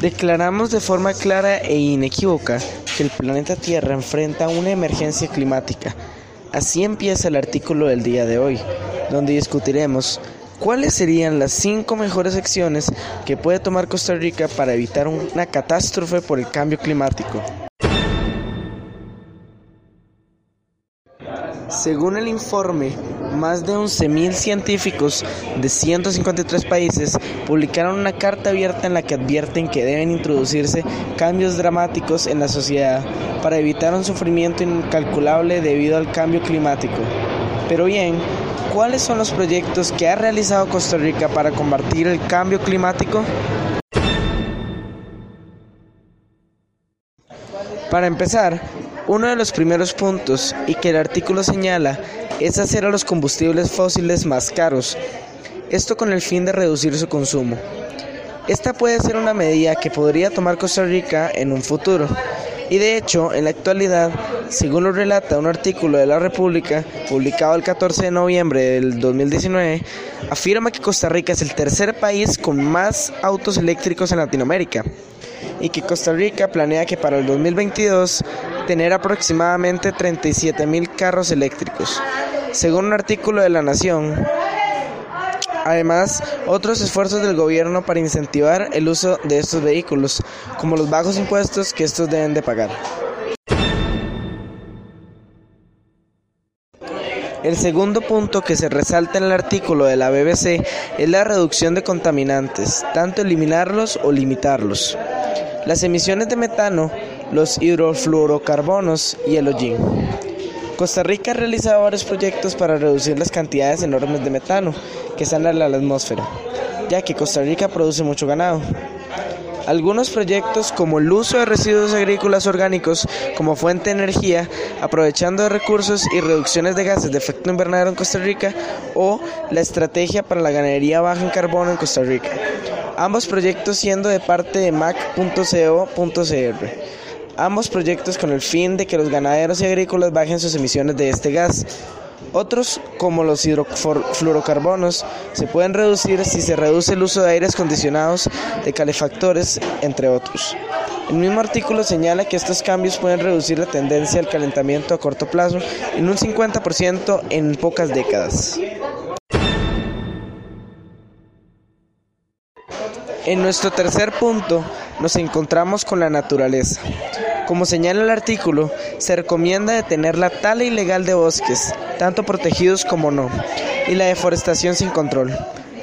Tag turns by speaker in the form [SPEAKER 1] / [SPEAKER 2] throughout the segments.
[SPEAKER 1] Declaramos de forma clara e inequívoca que el planeta Tierra enfrenta una emergencia climática. Así empieza el artículo del día de hoy, donde discutiremos cuáles serían las cinco mejores acciones que puede tomar Costa Rica para evitar una catástrofe por el cambio climático. Según el informe, más de 11.000 científicos de 153 países publicaron una carta abierta en la que advierten que deben introducirse cambios dramáticos en la sociedad para evitar un sufrimiento incalculable debido al cambio climático. Pero bien, ¿cuáles son los proyectos que ha realizado Costa Rica para combatir el cambio climático? Para empezar, uno de los primeros puntos, y que el artículo señala, es hacer a los combustibles fósiles más caros, esto con el fin de reducir su consumo. Esta puede ser una medida que podría tomar Costa Rica en un futuro, y de hecho, en la actualidad, según lo relata un artículo de la República, publicado el 14 de noviembre del 2019, afirma que Costa Rica es el tercer país con más autos eléctricos en Latinoamérica y que Costa Rica planea que para el 2022 tener aproximadamente 37 mil carros eléctricos, según un artículo de La Nación. Además, otros esfuerzos del gobierno para incentivar el uso de estos vehículos, como los bajos impuestos que estos deben de pagar. El segundo punto que se resalta en el artículo de la BBC es la reducción de contaminantes, tanto eliminarlos o limitarlos. Las emisiones de metano, los hidrofluorocarbonos y el hollín. Costa Rica ha realizado varios proyectos para reducir las cantidades enormes de metano que salen a la atmósfera, ya que Costa Rica produce mucho ganado. Algunos proyectos como el uso de residuos agrícolas orgánicos como fuente de energía, aprovechando recursos y reducciones de gases de efecto invernadero en Costa Rica, o la estrategia para la ganadería baja en carbono en Costa Rica ambos proyectos siendo de parte de mac.co.cr. Ambos proyectos con el fin de que los ganaderos y agrícolas bajen sus emisiones de este gas. Otros, como los hidrofluorocarbonos, se pueden reducir si se reduce el uso de aires acondicionados, de calefactores, entre otros. El mismo artículo señala que estos cambios pueden reducir la tendencia al calentamiento a corto plazo en un 50% en pocas décadas. En nuestro tercer punto nos encontramos con la naturaleza. Como señala el artículo, se recomienda detener la tala ilegal de bosques, tanto protegidos como no, y la deforestación sin control.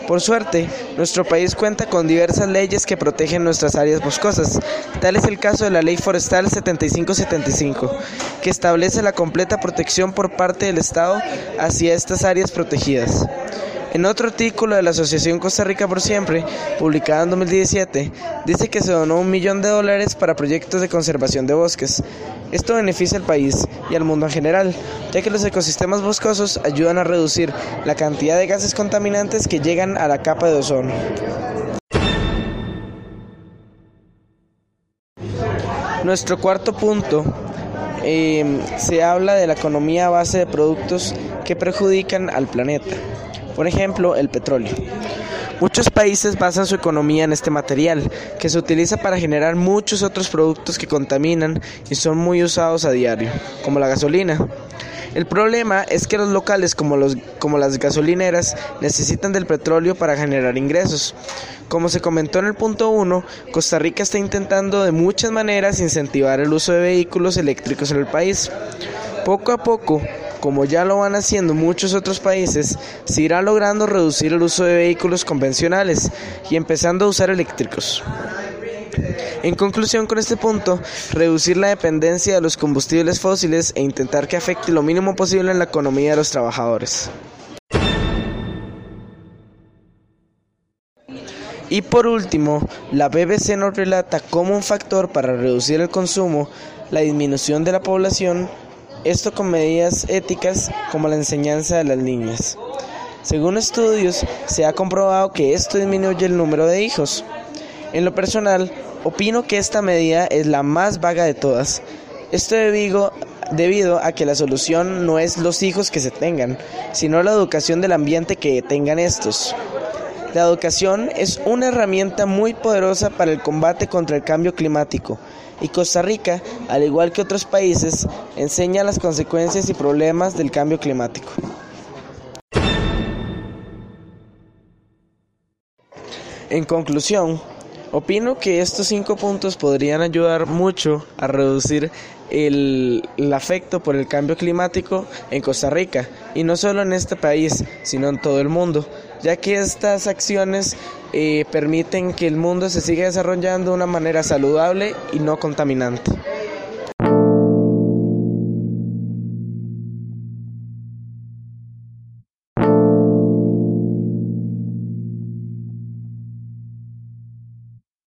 [SPEAKER 1] Por suerte, nuestro país cuenta con diversas leyes que protegen nuestras áreas boscosas. Tal es el caso de la Ley Forestal 7575, que establece la completa protección por parte del Estado hacia estas áreas protegidas. En otro artículo de la Asociación Costa Rica por Siempre, publicado en 2017, dice que se donó un millón de dólares para proyectos de conservación de bosques. Esto beneficia al país y al mundo en general, ya que los ecosistemas boscosos ayudan a reducir la cantidad de gases contaminantes que llegan a la capa de ozono. Nuestro cuarto punto eh, se habla de la economía a base de productos que perjudican al planeta por ejemplo el petróleo. Muchos países basan su economía en este material, que se utiliza para generar muchos otros productos que contaminan y son muy usados a diario, como la gasolina. El problema es que los locales como, los, como las gasolineras necesitan del petróleo para generar ingresos. Como se comentó en el punto 1, Costa Rica está intentando de muchas maneras incentivar el uso de vehículos eléctricos en el país. Poco a poco, como ya lo van haciendo muchos otros países, se irá logrando reducir el uso de vehículos convencionales y empezando a usar eléctricos. En conclusión con este punto, reducir la dependencia de los combustibles fósiles e intentar que afecte lo mínimo posible en la economía de los trabajadores. Y por último, la BBC nos relata como un factor para reducir el consumo, la disminución de la población, esto con medidas éticas como la enseñanza de las niñas. Según estudios, se ha comprobado que esto disminuye el número de hijos. En lo personal, opino que esta medida es la más vaga de todas. Esto debido, debido a que la solución no es los hijos que se tengan, sino la educación del ambiente que tengan estos. La educación es una herramienta muy poderosa para el combate contra el cambio climático y Costa Rica, al igual que otros países, enseña las consecuencias y problemas del cambio climático. En conclusión, opino que estos cinco puntos podrían ayudar mucho a reducir el, afecto por el cambio climático en Costa Rica y no solo en este país, sino en todo el mundo, ya que estas acciones eh, permiten que el mundo se siga desarrollando de una manera saludable y no contaminante.